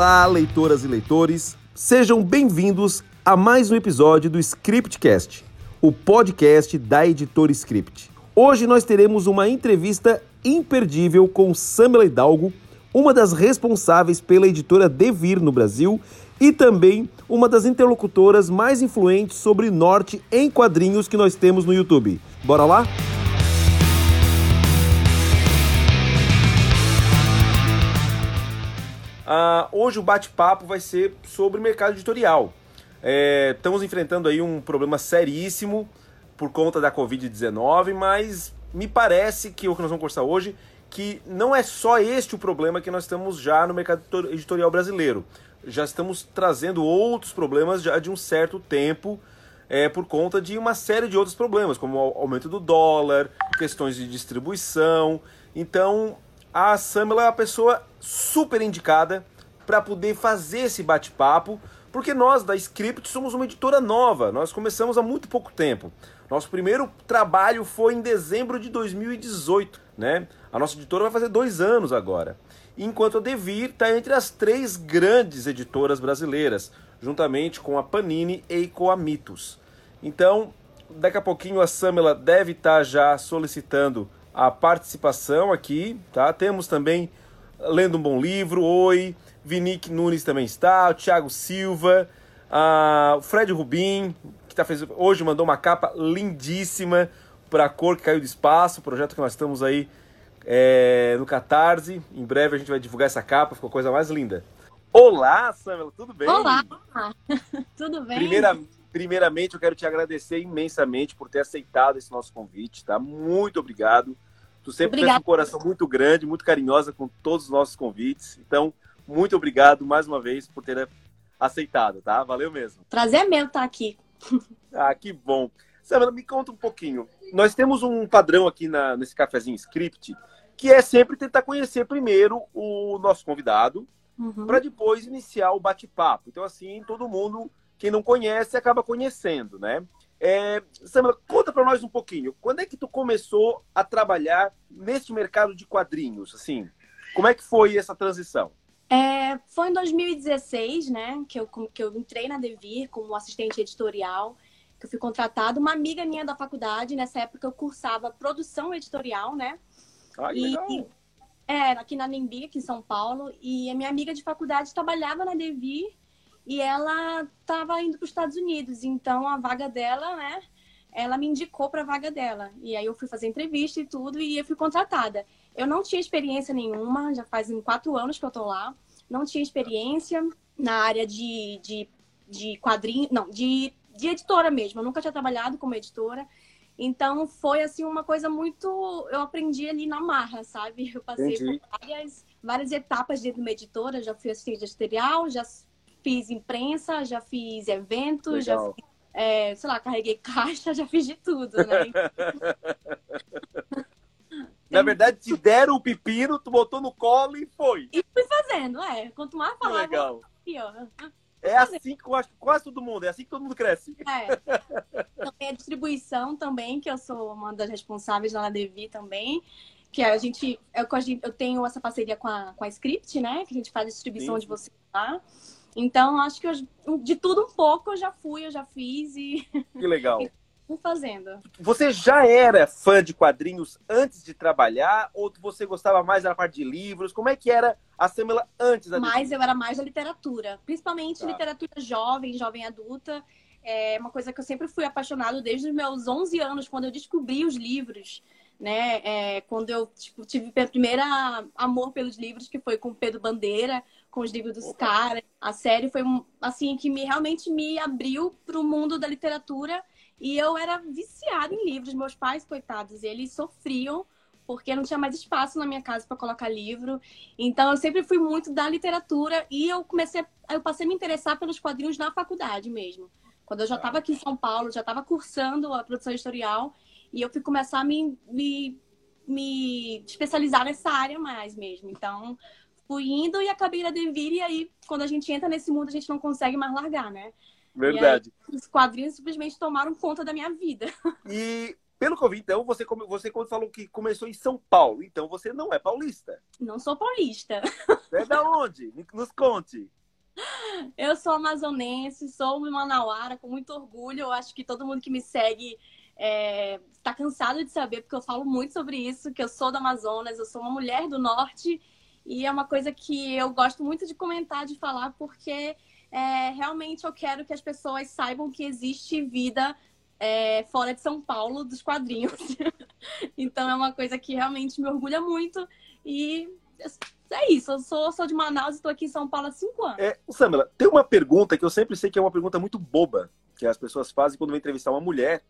Olá, leitoras e leitores, sejam bem-vindos a mais um episódio do Scriptcast, o podcast da editora Script. Hoje nós teremos uma entrevista imperdível com Samela Hidalgo, uma das responsáveis pela editora Devir no Brasil e também uma das interlocutoras mais influentes sobre norte em quadrinhos que nós temos no YouTube. Bora lá? Uh, hoje o bate-papo vai ser sobre mercado editorial. É, estamos enfrentando aí um problema seríssimo por conta da Covid-19, mas me parece que o que nós vamos conversar hoje que não é só este o problema que nós estamos já no mercado editorial brasileiro. Já estamos trazendo outros problemas já de um certo tempo é, por conta de uma série de outros problemas, como o aumento do dólar, questões de distribuição. Então, a Samela é uma pessoa super indicada para poder fazer esse bate-papo, porque nós da Script somos uma editora nova, nós começamos há muito pouco tempo. Nosso primeiro trabalho foi em dezembro de 2018, né? A nossa editora vai fazer dois anos agora. Enquanto a Devir está entre as três grandes editoras brasileiras, juntamente com a Panini e com a Mitos. Então, daqui a pouquinho a Samela deve estar tá já solicitando a participação aqui, tá? Temos também Lendo um Bom Livro, Oi, Vinique Nunes também está, o Thiago Silva, a, o Fred Rubim, que tá fez, hoje mandou uma capa lindíssima para a cor que caiu do espaço, projeto que nós estamos aí é, no Catarse. Em breve a gente vai divulgar essa capa, ficou a coisa mais linda. Olá, Samela, tudo bem? Olá, tudo bem? Primeira, primeiramente, eu quero te agradecer imensamente por ter aceitado esse nosso convite, tá? Muito obrigado. Tu sempre Obrigada. tens um coração muito grande, muito carinhosa com todos os nossos convites. Então, muito obrigado mais uma vez por ter aceitado, tá? Valeu mesmo. Prazer meu estar aqui. ah, que bom. Samara, me conta um pouquinho. Nós temos um padrão aqui na, nesse cafezinho script, que é sempre tentar conhecer primeiro o nosso convidado, uhum. para depois iniciar o bate-papo. Então, assim, todo mundo, quem não conhece, acaba conhecendo, né? É, Samara, conta para nós um pouquinho. Quando é que tu começou a trabalhar nesse mercado de quadrinhos? Assim, como é que foi essa transição? É, foi em 2016, né, que eu, que eu entrei na Devir como assistente editorial, que eu fui contratada. Uma amiga minha da faculdade, nessa época eu cursava produção editorial, né? Ah, e, legal. É, aqui na Nembi, aqui em São Paulo. E a minha amiga de faculdade trabalhava na Devir e ela estava indo para os Estados Unidos, então a vaga dela, né? Ela me indicou para a vaga dela. E aí eu fui fazer entrevista e tudo e eu fui contratada. Eu não tinha experiência nenhuma, já fazem quatro anos que eu tô lá. Não tinha experiência na área de, de, de quadrinho, não, de, de editora mesmo. Eu nunca tinha trabalhado como editora. Então foi assim uma coisa muito. Eu aprendi ali na marra, sabe? Eu passei Entendi. por várias, várias etapas dentro de uma editora. Já fui assistente editorial, já fiz imprensa, já fiz eventos, já fiz, é, sei lá, carreguei caixa, já fiz de tudo, né? Na verdade, te deram o pepino, tu botou no colo e foi. E fui fazendo, é. Quanto mais falava, legal. pior. É assim que eu acho que quase todo mundo, é assim que todo mundo cresce. É. Também a distribuição também, que eu sou uma das responsáveis lá na Devi também. Que a gente, eu, eu tenho essa parceria com a, com a Script, né? Que a gente faz a distribuição Sim. de você lá. Então, acho que eu, de tudo um pouco eu já fui, eu já fiz e. Que legal. fazendo. Você já era fã de quadrinhos antes de trabalhar? Ou você gostava mais da parte de livros? Como é que era a Samela antes da Mais, eu era mais da literatura. Principalmente tá. literatura jovem, jovem adulta. É uma coisa que eu sempre fui apaixonado desde os meus 11 anos, quando eu descobri os livros né? É, quando eu tipo, tive meu primeiro amor pelos livros, que foi com Pedro Bandeira, com os livros dos caras. A série foi assim que me realmente me abriu para o mundo da literatura e eu era viciada em livros. Meus pais, coitados, eles sofriam porque não tinha mais espaço na minha casa para colocar livro. Então eu sempre fui muito da literatura e eu comecei, eu passei a me interessar pelos quadrinhos na faculdade mesmo. Quando eu já estava aqui em São Paulo, já estava cursando a produção editorial e eu fui começar a me, me, me especializar nessa área mais mesmo. Então indo e acabei na Devir e aí quando a gente entra nesse mundo a gente não consegue mais largar, né? Verdade. Aí, os quadrinhos simplesmente tomaram conta da minha vida. E pelo que eu vi, então, você, você quando falou que começou em São Paulo, então você não é paulista. Não sou paulista. É da onde? Nos conte. Eu sou amazonense, sou uma manauara com muito orgulho. Eu acho que todo mundo que me segue está é, tá cansado de saber, porque eu falo muito sobre isso, que eu sou do Amazonas, eu sou uma mulher do norte, e é uma coisa que eu gosto muito de comentar, de falar, porque é, realmente eu quero que as pessoas saibam que existe vida é, fora de São Paulo dos quadrinhos. então é uma coisa que realmente me orgulha muito e é isso. Eu sou, sou de Manaus e estou aqui em São Paulo há cinco anos. É, Samela, tem uma pergunta que eu sempre sei que é uma pergunta muito boba que as pessoas fazem quando vão entrevistar uma mulher,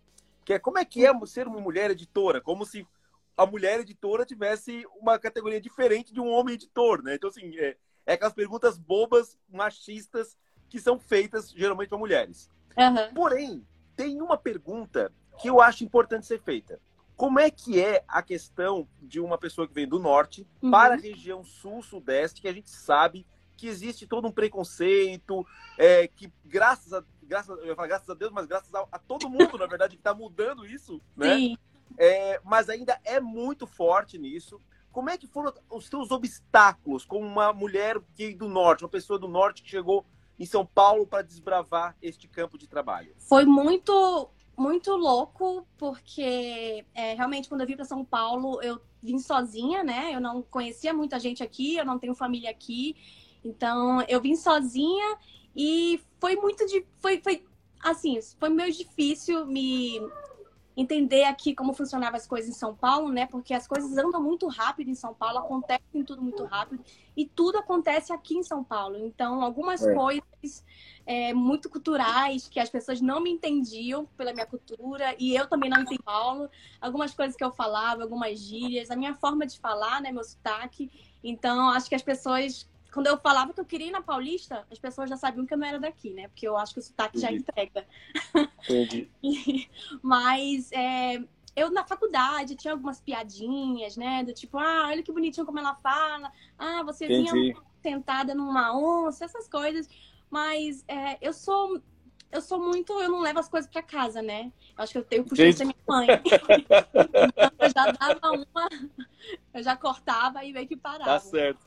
que é como é que é ser uma mulher editora? Como se a mulher editora tivesse uma categoria diferente de um homem editor, né? Então, assim, é, é aquelas perguntas bobas, machistas, que são feitas geralmente para mulheres. Uhum. Porém, tem uma pergunta que eu acho importante ser feita. Como é que é a questão de uma pessoa que vem do norte uhum. para a região sul-sudeste, que a gente sabe que existe todo um preconceito, é, que graças a, graças, eu falar graças a Deus, mas graças a, a todo mundo, na verdade, que está mudando isso, né? Sim. É, mas ainda é muito forte nisso. Como é que foram os seus obstáculos como uma mulher que do norte, uma pessoa do norte que chegou em São Paulo para desbravar este campo de trabalho? Foi muito muito louco, porque é, realmente quando eu vim para São Paulo, eu vim sozinha, né? Eu não conhecia muita gente aqui, eu não tenho família aqui. Então, eu vim sozinha e foi muito de foi foi assim, foi meio difícil me entender aqui como funcionavam as coisas em São Paulo, né? Porque as coisas andam muito rápido em São Paulo, acontecem tudo muito rápido e tudo acontece aqui em São Paulo. Então, algumas é. coisas é, muito culturais que as pessoas não me entendiam pela minha cultura e eu também não entendi Paulo. Algumas coisas que eu falava, algumas gírias, a minha forma de falar, né? Meu sotaque. Então, acho que as pessoas quando eu falava que eu queria ir na Paulista, as pessoas já sabiam que eu não era daqui, né? Porque eu acho que o sotaque Entendi. já entrega. Entendi. Mas é, eu na faculdade tinha algumas piadinhas, né? Do tipo, ah, olha que bonitinho como ela fala. Ah, você Entendi. vinha sentada numa onça, essas coisas. Mas é, eu sou eu sou muito, eu não levo as coisas para casa, né? Eu acho que eu tenho puxado ser minha mãe. então, eu já dava uma, eu já cortava e meio que parava. Tá certo.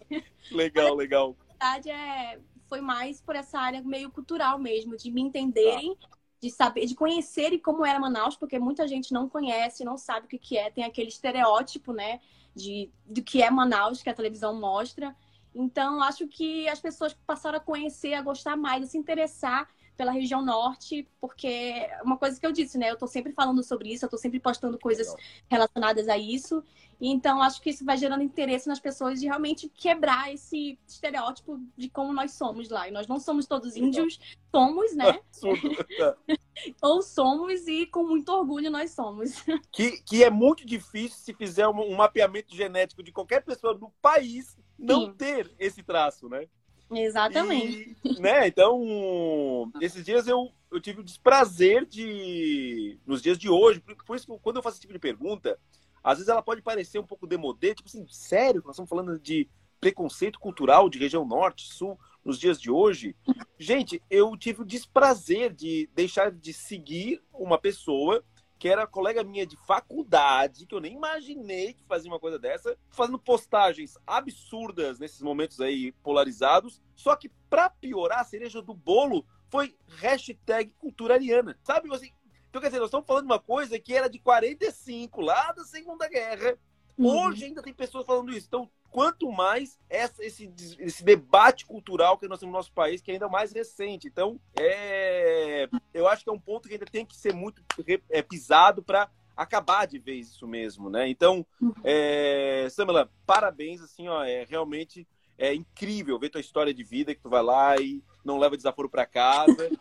Legal, legal. Na verdade, é, foi mais por essa área meio cultural mesmo, de me entenderem, de saber, de conhecerem como era Manaus, porque muita gente não conhece, não sabe o que, que é, tem aquele estereótipo, né, de do que é Manaus, que a televisão mostra. Então, acho que as pessoas passaram a conhecer, a gostar mais, a se interessar pela região norte, porque é uma coisa que eu disse, né? Eu tô sempre falando sobre isso, eu tô sempre postando coisas relacionadas a isso. Então, acho que isso vai gerando interesse nas pessoas de realmente quebrar esse estereótipo de como nós somos lá. E nós não somos todos índios, somos, né? Ou somos e com muito orgulho nós somos. Que, que é muito difícil se fizer um, um mapeamento genético de qualquer pessoa no país não Sim. ter esse traço, né? Exatamente. Né? Então, esses dias eu, eu tive o desprazer de. Nos dias de hoje, por isso que quando eu faço esse tipo de pergunta, às vezes ela pode parecer um pouco demodê, tipo assim, sério, nós estamos falando de preconceito cultural de região norte, sul, nos dias de hoje. Gente, eu tive o desprazer de deixar de seguir uma pessoa que era colega minha de faculdade, que eu nem imaginei que fazia uma coisa dessa, fazendo postagens absurdas nesses momentos aí polarizados. Só que, para piorar, a cereja do bolo foi hashtag culturariana. Sabe, assim, então, quer dizer, nós estamos falando de uma coisa que era de 45, lá da Segunda Guerra. Uhum. Hoje ainda tem pessoas falando isso. Então, quanto mais essa, esse, esse debate cultural que nós temos no nosso país, que é ainda mais recente. Então, é, eu acho que é um ponto que ainda tem que ser muito é, pisado para acabar de vez isso mesmo, né? Então, uhum. é, Samela, parabéns, assim, ó, é realmente é incrível ver tua história de vida, que tu vai lá e não leva desaforo para casa,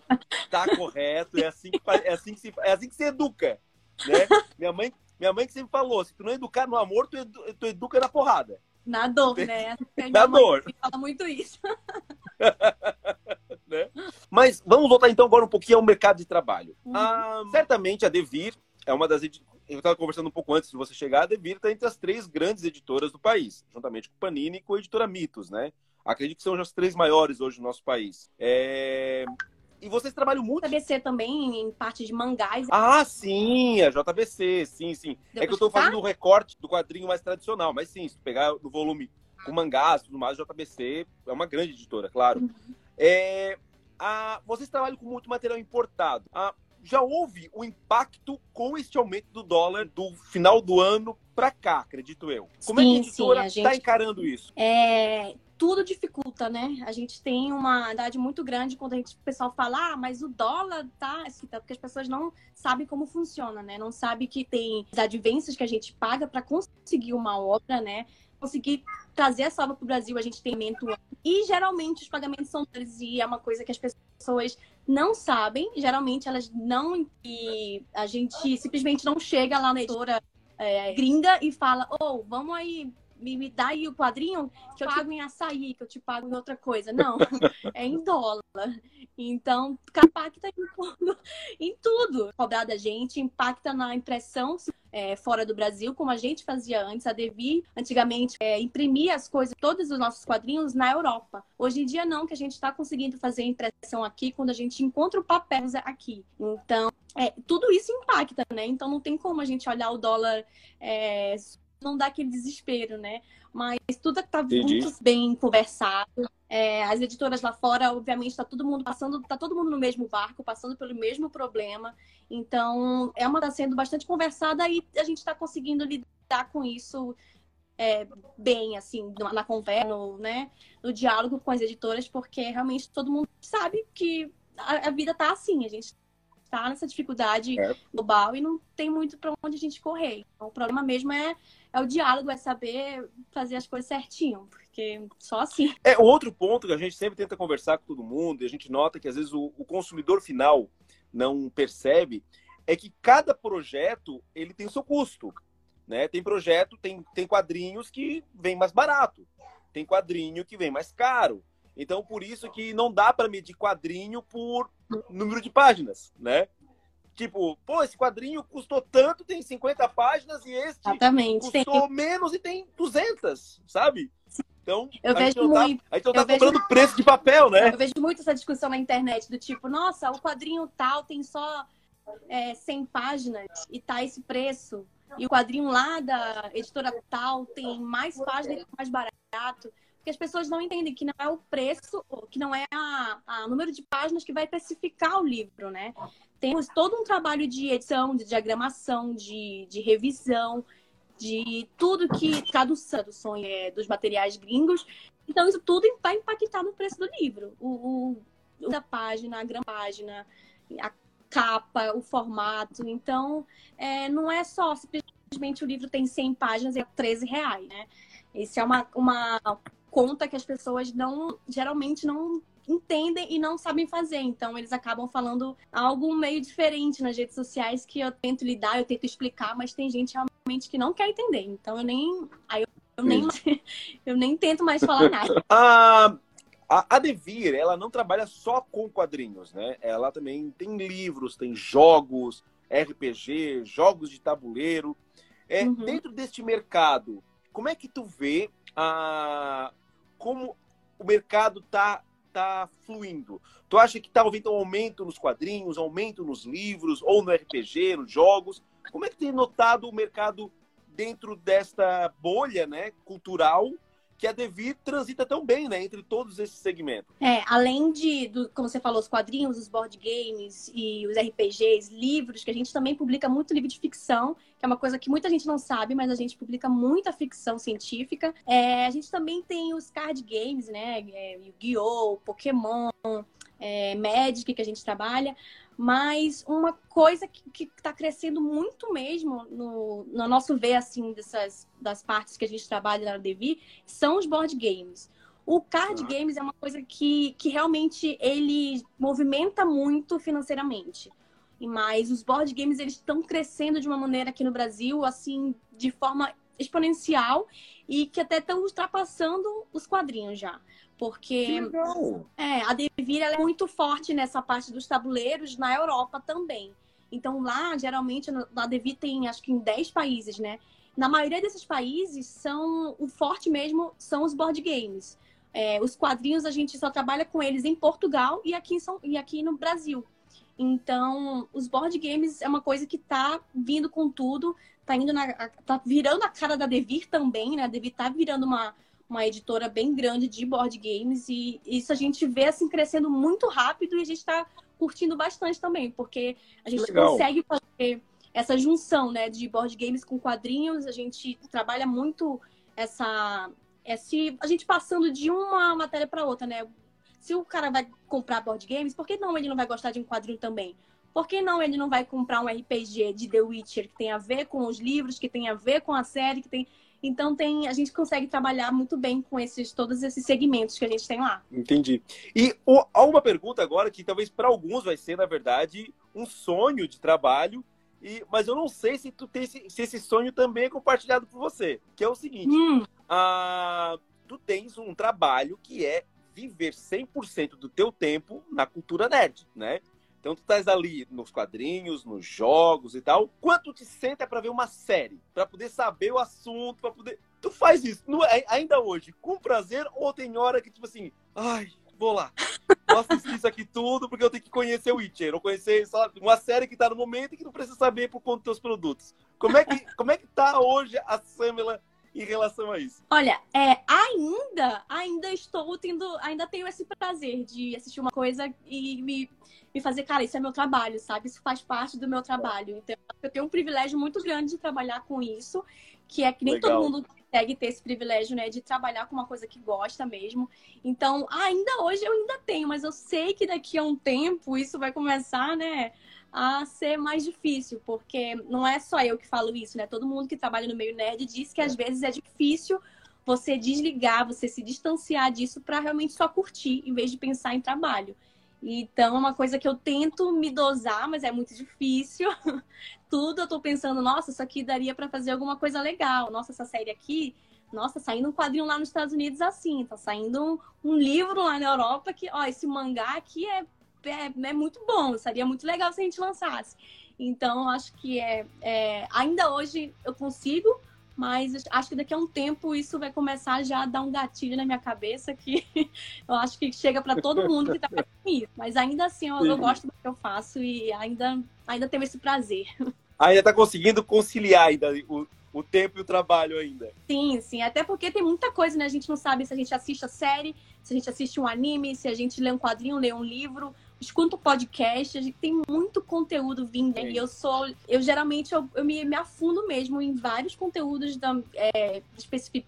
tá correto, é assim que, é assim que, se, é assim que se educa, né? Minha mãe, minha mãe que sempre falou, se tu não educar no amor, tu, edu, tu educa na porrada. Na dor, né? Na dor. Fala muito isso. né? Mas vamos voltar então agora um pouquinho ao mercado de trabalho. Uhum. Ah, certamente a Devir é uma das eu estava conversando um pouco antes de você chegar, a Devir está entre as três grandes editoras do país, juntamente com Panini e com a editora Mitos, né? Acredito que são as três maiores hoje no nosso país. É... E vocês trabalham muito. JBC também, em parte de mangás. Ah, sim, a JBC, sim, sim. Deu é que eu estou fazendo o um recorte do quadrinho mais tradicional, mas sim, se tu pegar no volume com mangás e tudo mais, a JBC é uma grande editora, claro. Uhum. É, a, vocês trabalham com muito material importado. A, já houve o um impacto com este aumento do dólar do final do ano para cá, acredito eu. Como sim, é que a editora está gente... encarando isso? É, tudo dificulta, né? A gente tem uma idade muito grande quando a gente, o pessoal fala, ah, mas o dólar tá, assim, tá porque as pessoas não sabem como funciona, né? Não sabem que tem as advências que a gente paga para conseguir uma obra, né? Conseguir trazer essa obra para o Brasil, a gente tem mento e geralmente os pagamentos são e é uma coisa que as pessoas não sabem, geralmente elas não e a gente simplesmente não chega lá na editora é, gringa e fala, oh, vamos aí me, me dá aí o quadrinho que eu pago em açaí, que eu te pago em outra coisa. Não, é em dólar. Então, impacta em, em tudo. Cobrar da gente, impacta na impressão é, fora do Brasil, como a gente fazia antes. A Devi, antigamente, é, imprimia as coisas, todos os nossos quadrinhos na Europa. Hoje em dia, não, que a gente está conseguindo fazer impressão aqui quando a gente encontra o papel aqui. Então, é, tudo isso impacta, né? Então, não tem como a gente olhar o dólar é, não dá aquele desespero, né? Mas tudo está muito bem conversado. É, as editoras lá fora, obviamente, está todo mundo passando, está todo mundo no mesmo barco, passando pelo mesmo problema. Então, é uma está sendo bastante conversada e a gente está conseguindo lidar com isso é, bem, assim, na conversa, no, né, no diálogo com as editoras, porque realmente todo mundo sabe que a, a vida está assim, a gente está nessa dificuldade é. global e não tem muito para onde a gente correr. Então, o problema mesmo é, é o diálogo, é saber fazer as coisas certinho, porque só assim. É outro ponto que a gente sempre tenta conversar com todo mundo e a gente nota que às vezes o, o consumidor final não percebe é que cada projeto ele tem o seu custo. Né? Tem projeto, tem, tem quadrinhos que vem mais barato, tem quadrinho que vem mais caro. Então, por isso que não dá para medir quadrinho por número de páginas, né? Tipo, pô, esse quadrinho custou tanto, tem 50 páginas, e esse Exatamente. custou tem... menos e tem 200, sabe? Então, eu vejo tá, muito. A gente não tá vejo... preço de papel, né? Eu vejo muito essa discussão na internet, do tipo, nossa, o quadrinho tal tem só é, 100 páginas e tá esse preço. E o quadrinho lá da editora tal tem mais páginas e mais barato. Porque as pessoas não entendem que não é o preço, que não é o número de páginas que vai especificar o livro, né? Temos todo um trabalho de edição, de diagramação, de, de revisão, de tudo que tradução é, dos materiais gringos. Então, isso tudo vai impactar no preço do livro. O, o da página, a grande página, a capa, o formato. Então, é, não é só simplesmente o livro tem 100 páginas e é 13 reais, né? Isso é uma, uma conta que as pessoas não geralmente não entendem e não sabem fazer. Então, eles acabam falando algo meio diferente nas redes sociais que eu tento lidar, eu tento explicar, mas tem gente realmente que não quer entender. Então, eu nem. Aí eu, eu nem, eu nem tento mais falar nada. a, a, a Devir, ela não trabalha só com quadrinhos, né? Ela também tem livros, tem jogos, RPG, jogos de tabuleiro. É, uhum. Dentro deste mercado, como é que tu vê a, como o mercado está tá fluindo? Tu acha que está havendo um aumento nos quadrinhos, aumento nos livros, ou no RPG, nos jogos? Como é que tem notado o mercado dentro desta bolha né, cultural que a Devir transita tão bem, né, entre todos esses segmentos. É, além de, do, como você falou, os quadrinhos, os board games e os RPGs, livros, que a gente também publica muito livro de ficção, que é uma coisa que muita gente não sabe, mas a gente publica muita ficção científica. É, a gente também tem os card games, né, é, Yu-Gi-Oh!, Pokémon, é, Magic, que a gente trabalha. Mas uma coisa que está crescendo muito mesmo no, no, nosso ver, assim, dessas, das partes que a gente trabalha na Devi, são os board games. O card ah. games é uma coisa que, que realmente ele movimenta muito financeiramente. Mas os board games eles estão crescendo de uma maneira aqui no Brasil, assim, de forma exponencial e que até estão ultrapassando os quadrinhos já. Porque é, a Devir é muito forte nessa parte dos tabuleiros na Europa também. Então lá, geralmente, a Devir tem acho que em 10 países, né? Na maioria desses países, são o forte mesmo são os board games. É, os quadrinhos a gente só trabalha com eles em Portugal e aqui, são, e aqui no Brasil. Então, os board games é uma coisa que tá vindo com tudo, tá indo na, tá virando a cara da Devir também, né? A Devir tá virando uma, uma editora bem grande de board games e isso a gente vê assim crescendo muito rápido e a gente está curtindo bastante também, porque a gente consegue fazer essa junção, né, de board games com quadrinhos, a gente trabalha muito essa esse a gente passando de uma matéria para outra, né? Se o cara vai comprar board games, por que não ele não vai gostar de um quadrinho também? Por que não ele não vai comprar um RPG de The Witcher que tem a ver com os livros, que tem a ver com a série, que tem então tem, a gente consegue trabalhar muito bem com esses todos esses segmentos que a gente tem lá. Entendi. E o, há uma pergunta agora que talvez para alguns vai ser, na verdade, um sonho de trabalho, e, mas eu não sei se, tu tem esse, se esse sonho também é compartilhado por você, que é o seguinte, hum. a, tu tens um trabalho que é viver 100% do teu tempo na cultura nerd, né? Então tu estás ali nos quadrinhos, nos jogos e tal. Quanto te senta para ver uma série, para poder saber o assunto, para poder Tu faz isso no, ainda hoje com prazer ou tem hora que tipo assim, ai, vou lá. Vou assistir isso aqui tudo porque eu tenho que conhecer o Witcher, ou conhecer sabe, uma série que tá no momento e que não precisa saber por conta dos teus produtos. Como é que como é que tá hoje a Samela em relação a isso? Olha, é, ainda, ainda estou tendo, ainda tenho esse prazer de assistir uma coisa e me, me fazer, cara, isso é meu trabalho, sabe? Isso faz parte do meu trabalho. Então, eu tenho um privilégio muito grande de trabalhar com isso, que é que nem Legal. todo mundo consegue ter esse privilégio, né, de trabalhar com uma coisa que gosta mesmo. Então, ainda hoje eu ainda tenho, mas eu sei que daqui a um tempo isso vai começar, né, a ser mais difícil, porque não é só eu que falo isso, né? Todo mundo que trabalha no meio nerd diz que às é. vezes é difícil você desligar, você se distanciar disso para realmente só curtir, em vez de pensar em trabalho. Então, é uma coisa que eu tento me dosar, mas é muito difícil. Tudo eu tô pensando, nossa, isso aqui daria para fazer alguma coisa legal. Nossa, essa série aqui, nossa, saindo um quadrinho lá nos Estados Unidos assim, tá saindo um, um livro lá na Europa que, ó, esse mangá aqui é é, é muito bom, seria muito legal se a gente lançasse. Então, acho que é, é, ainda hoje eu consigo, mas acho que daqui a um tempo isso vai começar já a dar um gatilho na minha cabeça que eu acho que chega para todo mundo que está fazendo isso. Mas ainda assim eu, eu, gosto do que eu faço e ainda, ainda tenho esse prazer. Ainda está conseguindo conciliar ainda o, o tempo e o trabalho ainda. Sim, sim. Até porque tem muita coisa, né? A gente não sabe se a gente assiste a série, se a gente assiste um anime, se a gente lê um quadrinho, lê um livro escuto podcast, a gente tem muito conteúdo vindo. E eu sou, eu geralmente eu, eu me, me, afundo mesmo em vários conteúdos da, é,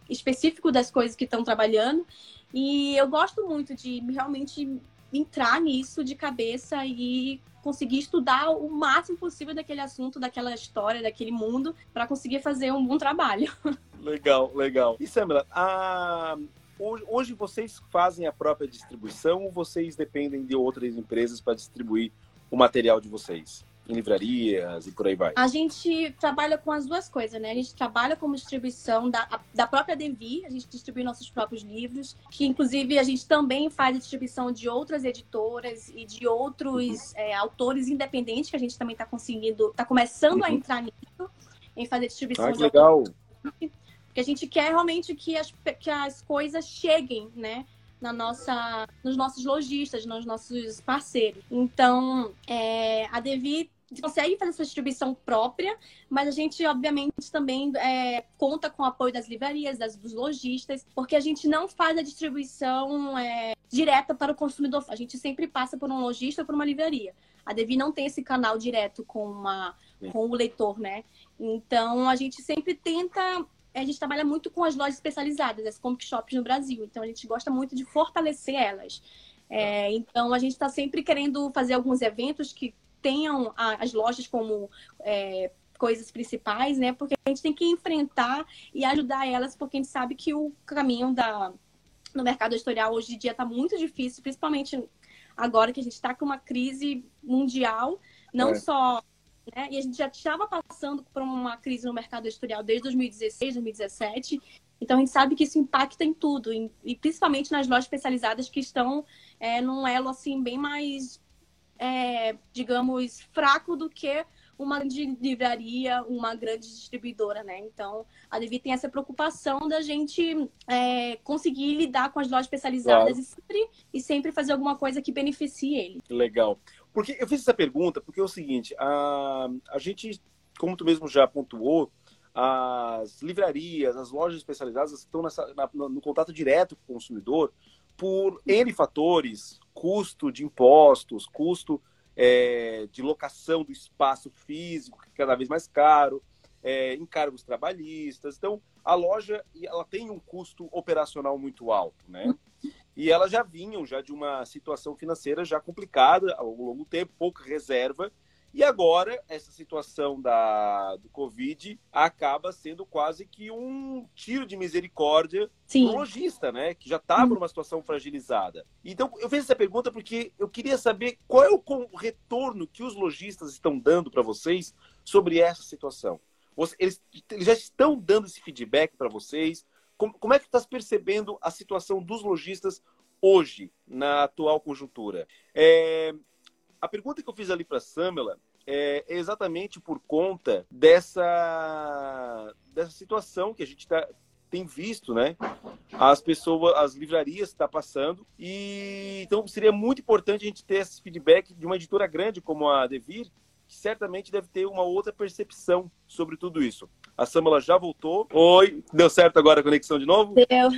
específico das coisas que estão trabalhando. E eu gosto muito de realmente entrar nisso de cabeça e conseguir estudar o máximo possível daquele assunto, daquela história, daquele mundo, para conseguir fazer um bom trabalho. Legal, legal. E Samara, a Hoje vocês fazem a própria distribuição ou vocês dependem de outras empresas para distribuir o material de vocês? Em livrarias e por aí vai? A gente trabalha com as duas coisas, né? A gente trabalha como distribuição da, da própria Devi, a gente distribui nossos próprios livros, que inclusive a gente também faz a distribuição de outras editoras e de outros uhum. é, autores independentes, que a gente também está conseguindo, está começando uhum. a entrar nisso, em fazer distribuição ah, de legal. Autores porque a gente quer realmente que as, que as coisas cheguem, né? Na nossa, nos nossos lojistas, nos nossos parceiros. Então, é, a Devi consegue fazer essa distribuição própria, mas a gente, obviamente, também é, conta com o apoio das livrarias, das, dos lojistas, porque a gente não faz a distribuição é, direta para o consumidor. A gente sempre passa por um lojista ou por uma livraria. A Devi não tem esse canal direto com, uma, com o leitor, né? Então, a gente sempre tenta a gente trabalha muito com as lojas especializadas, as comic shops no Brasil. Então, a gente gosta muito de fortalecer elas. É, então, a gente está sempre querendo fazer alguns eventos que tenham a, as lojas como é, coisas principais, né? Porque a gente tem que enfrentar e ajudar elas, porque a gente sabe que o caminho da, no mercado editorial hoje em dia está muito difícil, principalmente agora que a gente está com uma crise mundial, não é. só né? E a gente já estava passando por uma crise no mercado editorial desde 2016, 2017. Então a gente sabe que isso impacta em tudo, e principalmente nas lojas especializadas que estão é, num elo assim bem mais, é, digamos, fraco do que uma grande livraria, uma grande distribuidora, né? Então, a Devi tem essa preocupação da gente é, conseguir lidar com as lojas especializadas claro. e, sempre, e sempre fazer alguma coisa que beneficie ele. Legal. Porque eu fiz essa pergunta porque é o seguinte, a, a gente, como tu mesmo já pontuou, as livrarias, as lojas especializadas estão nessa, na, no contato direto com o consumidor por N fatores, custo de impostos, custo é, de locação do espaço físico, que é cada vez mais caro, é, encargos trabalhistas. Então, a loja ela tem um custo operacional muito alto, né? E elas já vinham já de uma situação financeira já complicada ao longo do tempo, pouca reserva, e agora, essa situação da, do Covid acaba sendo quase que um tiro de misericórdia Sim. pro lojista, né? Que já estava hum. numa situação fragilizada. Então, eu fiz essa pergunta porque eu queria saber qual é o retorno que os lojistas estão dando para vocês sobre essa situação. Eles, eles, já estão dando esse feedback para vocês? Como, como é que está percebendo a situação dos lojistas hoje, na atual conjuntura? É, a pergunta que eu fiz ali para a Samela é exatamente por conta dessa, dessa situação que a gente tá, tem visto, né? As pessoas, as livrarias está passando e então seria muito importante a gente ter esse feedback de uma editora grande como a Devir, que certamente deve ter uma outra percepção sobre tudo isso. A Samela já voltou. Oi, deu certo agora a conexão de novo? Deu.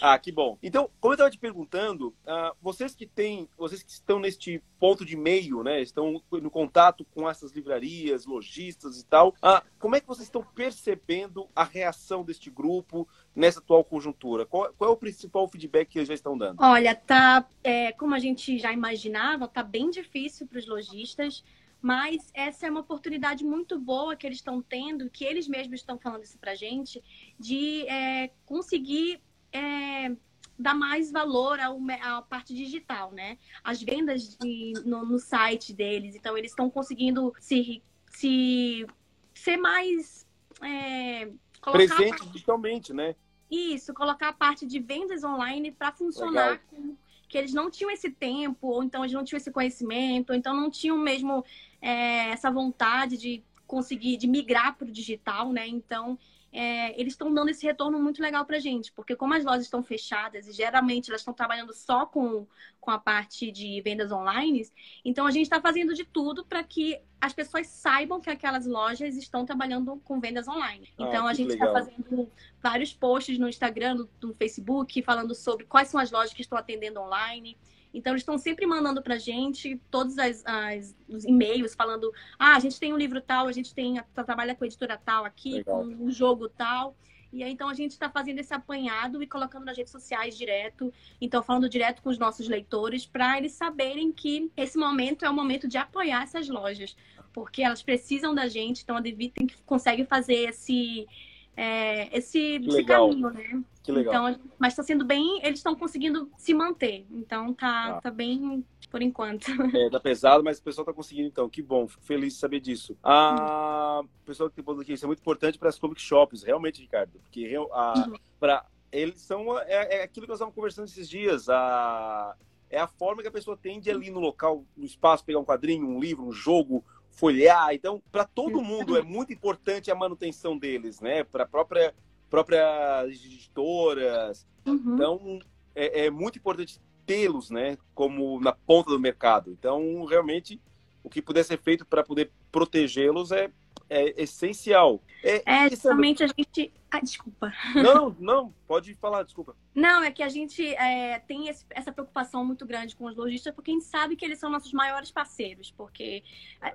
Ah, que bom. Então, como eu estava te perguntando, uh, vocês que têm, vocês que estão neste ponto de meio, né, estão no contato com essas livrarias, lojistas e tal, uh, como é que vocês estão percebendo a reação deste grupo nessa atual conjuntura? Qual, qual é o principal feedback que eles já estão dando? Olha, tá, é, como a gente já imaginava, tá bem difícil para os lojistas mas essa é uma oportunidade muito boa que eles estão tendo, que eles mesmos estão falando isso para gente, de é, conseguir é, dar mais valor ao, à parte digital, né? As vendas de, no, no, site deles, então eles estão conseguindo se, se ser mais é, presente parte... digitalmente, né? Isso, colocar a parte de vendas online para funcionar com, que eles não tinham esse tempo, ou então eles não tinham esse conhecimento, ou então não tinham mesmo é, essa vontade de conseguir, de migrar para o digital, né? Então, é, eles estão dando esse retorno muito legal para a gente, porque como as lojas estão fechadas e geralmente elas estão trabalhando só com, com a parte de vendas online, então a gente está fazendo de tudo para que as pessoas saibam que aquelas lojas estão trabalhando com vendas online. Ah, então a gente está fazendo vários posts no Instagram, no, no Facebook, falando sobre quais são as lojas que estão atendendo online. Então, eles estão sempre mandando para a gente todos as, as, os e-mails falando: ah, a gente tem um livro tal, a gente tem trabalha com a editora tal aqui, Legal. com um jogo tal. E aí, então, a gente está fazendo esse apanhado e colocando nas redes sociais direto. Então, falando direto com os nossos leitores, para eles saberem que esse momento é o momento de apoiar essas lojas. Porque elas precisam da gente. Então, a Devi tem que consegue fazer esse, é, esse, esse caminho, né? Que legal. Então, mas está sendo bem, eles estão conseguindo se manter. Então tá, ah. tá bem por enquanto. É, tá pesado, mas o pessoal tá conseguindo então. Que bom, fico feliz de saber disso. A hum. pessoal que tem aqui, isso é muito importante para as comic shops, realmente, Ricardo, porque a, uhum. para eles são é, é, aquilo que nós estávamos conversando esses dias, a é a forma que a pessoa tem de ali no local, no espaço, pegar um quadrinho, um livro, um jogo, folhear. Então, para todo mundo é muito importante a manutenção deles, né? Para própria próprias editoras. Uhum. Então, é, é, muito importante tê-los, né, como na ponta do mercado. Então, realmente, o que puder ser feito para poder protegê-los é, é essencial. É, é justamente a gente. Ah, desculpa. Não, não, pode falar, desculpa. Não, é que a gente é, tem esse, essa preocupação muito grande com os lojistas, porque a gente sabe que eles são nossos maiores parceiros. Porque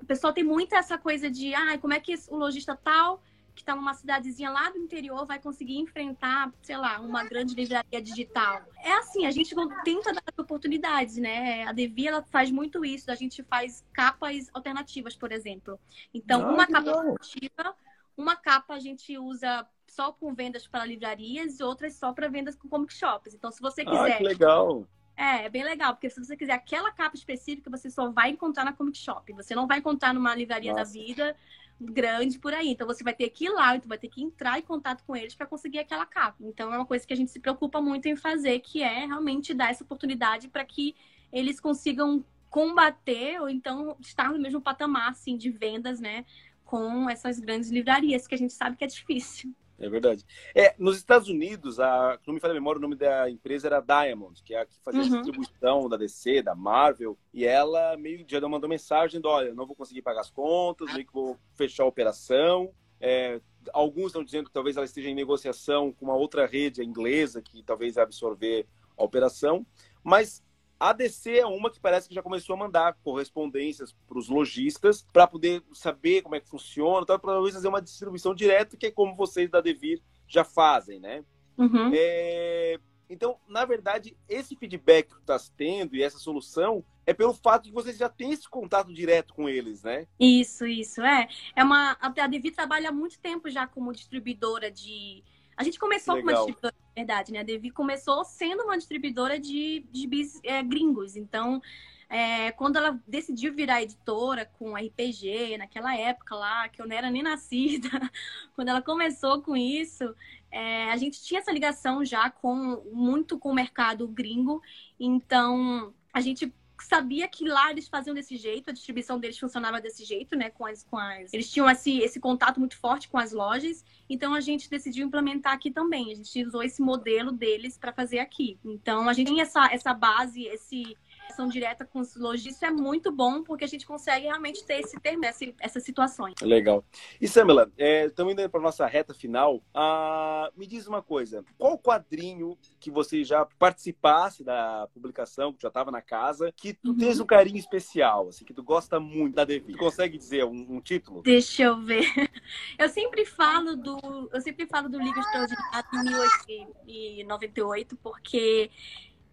o pessoal tem muito essa coisa de, ah, como é que o lojista tal que está numa cidadezinha lá do interior vai conseguir enfrentar, sei lá, uma grande livraria digital. É assim, a gente tenta dar oportunidades, né? A Devi, ela faz muito isso. A gente faz capas alternativas, por exemplo. Então, ah, uma capa alternativa, uma capa a gente usa só com vendas para livrarias e outras só para vendas com comic shops. Então, se você quiser... Ah, que legal! É, é bem legal, porque se você quiser aquela capa específica, você só vai encontrar na Comic Shop. Você não vai encontrar numa livraria Nossa. da vida grande por aí. Então você vai ter que ir lá, então vai ter que entrar em contato com eles para conseguir aquela capa. Então é uma coisa que a gente se preocupa muito em fazer, que é realmente dar essa oportunidade para que eles consigam combater ou então estar no mesmo patamar assim de vendas, né, com essas grandes livrarias que a gente sabe que é difícil. É verdade. É, nos Estados Unidos, a, não me falha a memória, o nome da empresa era Diamond, que é a que fazia uhum. a distribuição da DC, da Marvel, e ela meio dia mandou mensagem, olha, não vou conseguir pagar as contas, meio que vou fechar a operação, é, alguns estão dizendo que talvez ela esteja em negociação com uma outra rede inglesa que talvez absorver a operação. Mas a DC é uma que parece que já começou a mandar correspondências para os lojistas para poder saber como é que funciona, para talvez fazer uma distribuição direta, que é como vocês da Devir já fazem, né? Uhum. É... Então, na verdade, esse feedback que tu está tendo e essa solução é pelo fato de que vocês já têm esse contato direto com eles, né? Isso, isso. É, é uma a Devi trabalha há muito tempo já como distribuidora de. A gente começou Legal. com uma distribuidora, verdade, né? A Devi começou sendo uma distribuidora de, de bis é, gringos. Então, é, quando ela decidiu virar editora com RPG, naquela época lá, que eu não era nem nascida, quando ela começou com isso, é, a gente tinha essa ligação já com muito com o mercado gringo, então a gente sabia que lá eles faziam desse jeito, a distribuição deles funcionava desse jeito, né? Com as, com as... Eles tinham esse, esse contato muito forte com as lojas, então a gente decidiu implementar aqui também. A gente usou esse modelo deles para fazer aqui. Então a gente tem essa, essa base, esse ação direta com os lojistas é muito bom, porque a gente consegue realmente ter esse termo, essa, essas situações. Legal. E Samela, estamos é, indo para nossa reta final. Ah, me diz uma coisa, qual quadrinho que você já participasse da publicação, que já estava na casa, que tu uhum. tens um carinho especial, assim, que tu gosta muito da Devi? Tu consegue dizer um, um, título? Deixa eu ver. Eu sempre falo do, eu sempre falo do Liga Extraordinária de 1898, porque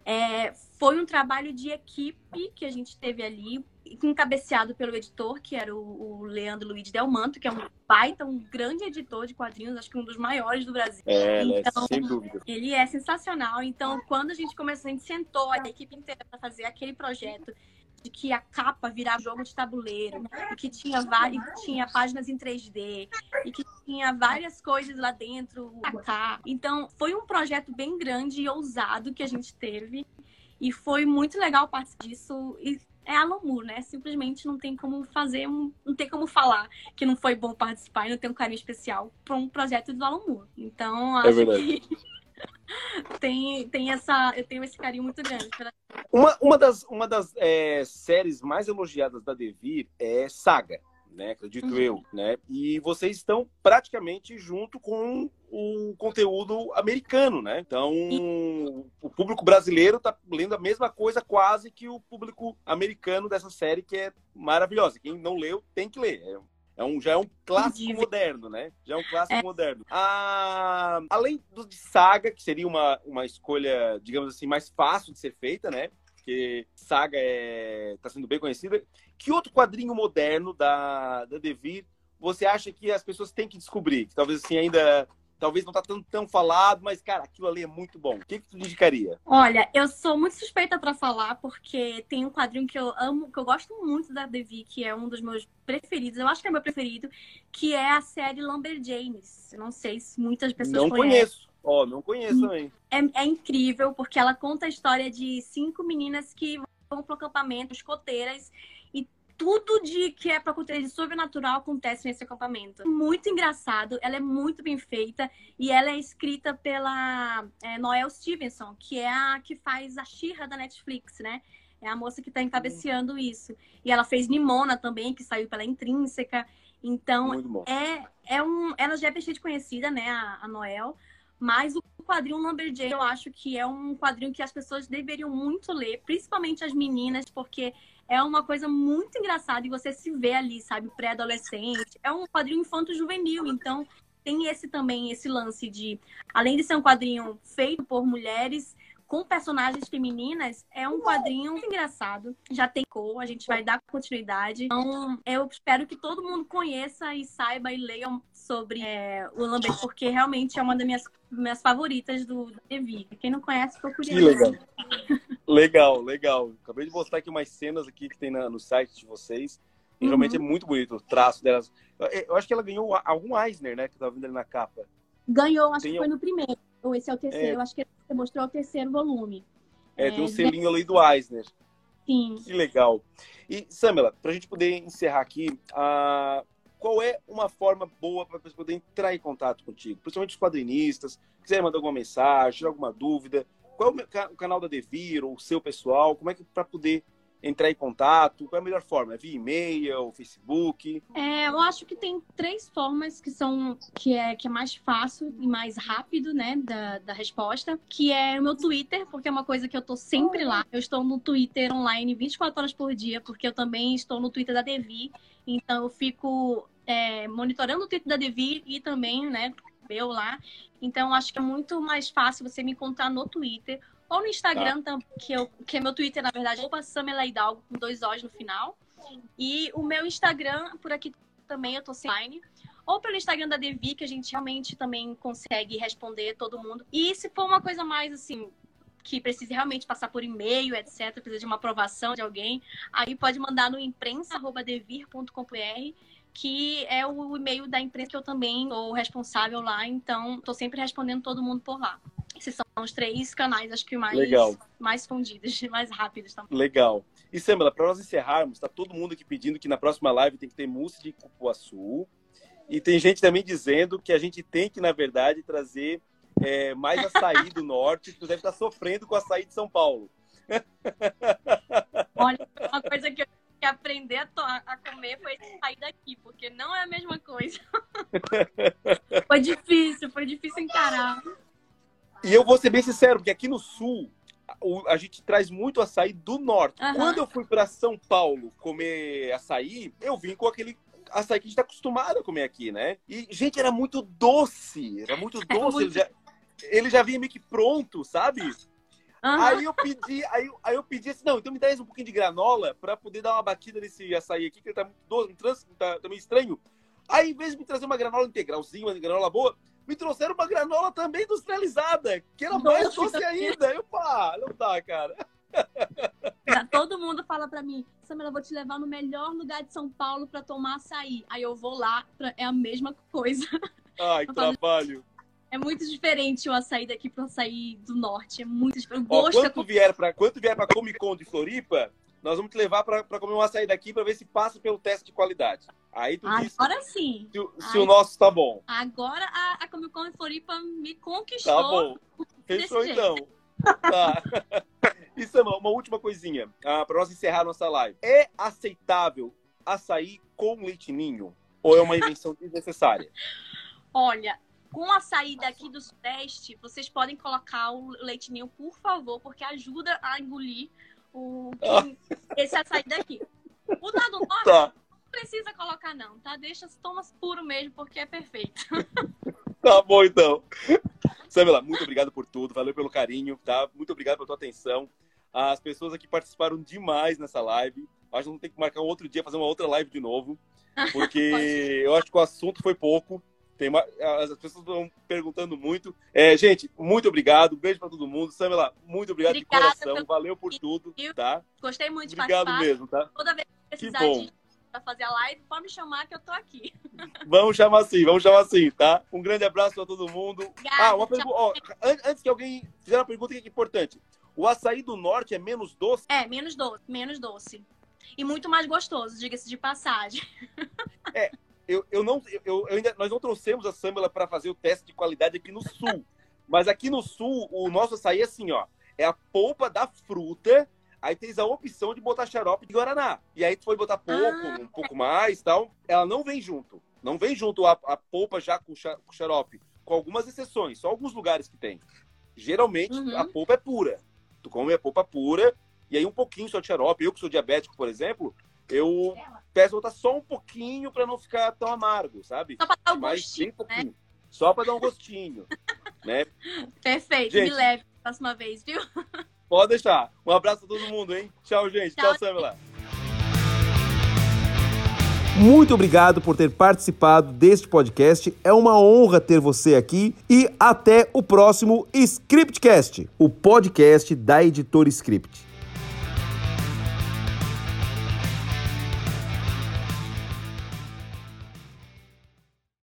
é, foi um trabalho de equipe que a gente teve ali, encabeceado pelo editor, que era o, o Leandro Luiz Delmanto, que é um baita, um grande editor de quadrinhos, acho que um dos maiores do Brasil. É, é então, é, sem dúvida. Ele é sensacional. Então, quando a gente começou, a gente sentou a equipe inteira para fazer aquele projeto de que a capa virava jogo de tabuleiro, e que tinha, várias, tinha páginas em 3D, e que tinha várias coisas lá dentro. Então, foi um projeto bem grande e ousado que a gente teve. E foi muito legal participar disso. E é Moore, né? Simplesmente não tem como fazer, não tem como falar que não foi bom participar e não tem um carinho especial para um projeto do Moore. Então, é acho é que tem, tem essa, eu tenho esse carinho muito grande. Pela... Uma, uma das, uma das é, séries mais elogiadas da Devir é Saga, né? Acredito uhum. eu, né? E vocês estão praticamente junto com o conteúdo americano, né? Então, o público brasileiro está lendo a mesma coisa quase que o público americano dessa série, que é maravilhosa. Quem não leu, tem que ler. É é um, já é um clássico moderno, né? Já é um clássico é. moderno. Ah, além do de Saga, que seria uma, uma escolha, digamos assim, mais fácil de ser feita, né? Porque Saga está é, tá sendo bem conhecida. Que outro quadrinho moderno da, da Devir você acha que as pessoas têm que descobrir? Que talvez assim ainda talvez não tá tão, tão falado, mas, cara, aquilo ali é muito bom. O que, que tu indicaria? Olha, eu sou muito suspeita para falar, porque tem um quadrinho que eu amo, que eu gosto muito da Devi, que é um dos meus preferidos, eu acho que é meu preferido, que é a série Lumberjanes. Eu não sei se muitas pessoas não conhecem. conheço. Ó, oh, não conheço também. É, é incrível, porque ela conta a história de cinco meninas que vão pro acampamento, escoteiras, tudo de que é para acontecer de sobrenatural acontece nesse acampamento. Muito engraçado, ela é muito bem feita e ela é escrita pela é, Noel Stevenson, que é a que faz a Xirra da Netflix, né? É a moça que está encabeceando uhum. isso. E ela fez Nimona também, que saiu pela Intrínseca. Então, é, é um, ela já é bastante conhecida, né, a, a Noel. Mas o quadrinho Lumberjay, eu acho que é um quadrinho que as pessoas deveriam muito ler, principalmente as meninas, porque é uma coisa muito engraçada e você se vê ali, sabe, pré-adolescente. É um quadrinho infanto-juvenil, então tem esse também, esse lance de, além de ser um quadrinho feito por mulheres, com personagens femininas, é um quadrinho engraçado. Já tem cor, a gente vai dar continuidade. Então, eu espero que todo mundo conheça e saiba e leia sobre é, o Lambert, porque realmente é uma das minhas, minhas favoritas do Devi. Quem não conhece, procure. Que legal. legal, legal. Acabei de mostrar aqui umas cenas aqui que tem na, no site de vocês. E uhum. realmente é muito bonito o traço delas. Eu, eu, acho que ela ganhou algum Eisner, né? Que tava vendo ali na capa. Ganhou, acho tem que foi no primeiro. Ou esse é o terceiro. É... Eu acho que você mostrou o terceiro volume. É, tem um é, selinho ali do Eisner. Sim. Que legal. E, Samela, para a gente poder encerrar aqui, qual é uma forma boa para você poder entrar em contato contigo? Principalmente os quadrinistas, quiser mandar alguma mensagem, alguma dúvida, qual é o canal da Devir ou o seu pessoal? Como é que para poder entrar em contato? Qual é a melhor forma? É via e-mail, Facebook? É, eu acho que tem três formas que são que é que é mais fácil e mais rápido, né, da, da resposta, que é o meu Twitter, porque é uma coisa que eu tô sempre lá. Eu estou no Twitter online 24 horas por dia, porque eu também estou no Twitter da Devi, então eu fico é, monitorando o Twitter da Devi e também, né, meu lá. Então acho que é muito mais fácil você me encontrar no Twitter ou no Instagram, tá. que, eu, que é meu Twitter, na verdade, é Samela Hidalgo, com dois O's no final. E o meu Instagram, por aqui também, eu tô online. Ou pelo Instagram da Devi, que a gente realmente também consegue responder todo mundo. E se for uma coisa mais assim, que precise realmente passar por e-mail, etc., precisa de uma aprovação de alguém, aí pode mandar no imprensa.devir.com.br, que é o e-mail da imprensa que eu também sou responsável lá, então estou sempre respondendo todo mundo por lá. São os três canais, acho que mais, Legal. mais fundidos, mais rápidos também. Legal. E Samela, para nós encerrarmos, tá todo mundo aqui pedindo que na próxima live tem que ter mousse de cupuaçu. E tem gente também dizendo que a gente tem que, na verdade, trazer é, mais açaí do norte, que tu deve estar sofrendo com açaí de São Paulo. Olha, uma coisa que eu que aprender a, a, comer foi sair daqui, porque não é a mesma coisa. foi difícil, foi difícil encarar. E eu vou ser bem sincero, porque aqui no sul a, gente traz muito açaí do norte. Uhum. Quando eu fui para São Paulo comer açaí, eu vim com aquele açaí que a gente tá acostumado a comer aqui, né? E, gente, era muito doce. Era muito doce. É muito... Ele, já, ele já vinha meio que pronto, sabe? Uhum. Aí eu pedi, aí, aí eu pedi assim, não, então me traz um pouquinho de granola para poder dar uma batida nesse açaí aqui, que ele tá muito doce, tá, tá meio estranho. Aí, em vez de me trazer uma granola integralzinha, uma granola boa, me trouxeram uma granola também industrializada, que era Nossa, mais doce ainda. Eu, pá, não dá, cara. Todo mundo fala pra mim, Samela, eu vou te levar no melhor lugar de São Paulo pra tomar açaí. Aí eu vou lá, pra... é a mesma coisa. Ai, que trabalho. É muito diferente o açaí daqui pro açaí do norte. É muito diferente. O gosto Ó, quando, é... vier pra, quando vier pra Comic Con de Floripa, nós vamos te levar para comer um açaí daqui para ver se passa pelo teste de qualidade. Aí tu Agora sim. Se, se o nosso está bom. Agora a, a Comic Con Floripa me conquistou. Tá bom. Fechou então. Tá. Isso uma, uma última coisinha ah, para nós encerrar nossa live. É aceitável açaí com leitinho ou é uma invenção desnecessária? Olha, com a saída aqui do Sudeste, vocês podem colocar o leitinho, por favor, porque ajuda a engolir o esse açaí daqui. O da do norte tá. não precisa colocar, não, tá? Deixa, toma puro mesmo, porque é perfeito. Tá bom, então. Samela, muito obrigado por tudo, valeu pelo carinho, tá? Muito obrigado pela tua atenção. As pessoas aqui participaram demais nessa live. Acho que vamos ter que marcar um outro dia, fazer uma outra live de novo, porque eu acho que o assunto foi pouco. Tem uma, as pessoas estão perguntando muito. É, gente, muito obrigado. Beijo para todo mundo. Samela, muito obrigado Obrigada de coração. Valeu por tudo, tá? Gostei muito de obrigado participar. mesmo, tá? Toda vez que precisar que de para fazer a live, pode me chamar que eu tô aqui. Vamos chamar assim, vamos chamar assim, tá? Um grande abraço para todo mundo. Obrigada, ah, uma pergunta. Antes que alguém fizer uma pergunta que é importante. O açaí do norte é menos doce? É, menos doce, menos doce. E muito mais gostoso, diga-se de passagem. É, eu, eu não, eu, eu ainda, nós não trouxemos a Samela para fazer o teste de qualidade aqui no sul. Mas aqui no sul, o nosso açaí é assim, ó. É a polpa da fruta, aí tens a opção de botar xarope de Guaraná. E aí tu foi botar pouco, ah. um pouco mais tal. Ela não vem junto. Não vem junto a, a polpa já com, com xarope. Com algumas exceções, só alguns lugares que tem. Geralmente, uhum. a polpa é pura. Tu come a polpa pura, e aí um pouquinho só de xarope. Eu que sou diabético, por exemplo, eu peço botar só um pouquinho para não ficar tão amargo, sabe? Só para dar um Mas gostinho, né? Só para dar um gostinho, né? Perfeito, gente, me leve próxima vez, viu? Pode deixar. Um abraço a todo mundo, hein? Tchau, gente. Tchau, Tchau Samela. Muito obrigado por ter participado deste podcast. É uma honra ter você aqui e até o próximo Scriptcast, o podcast da editora Script.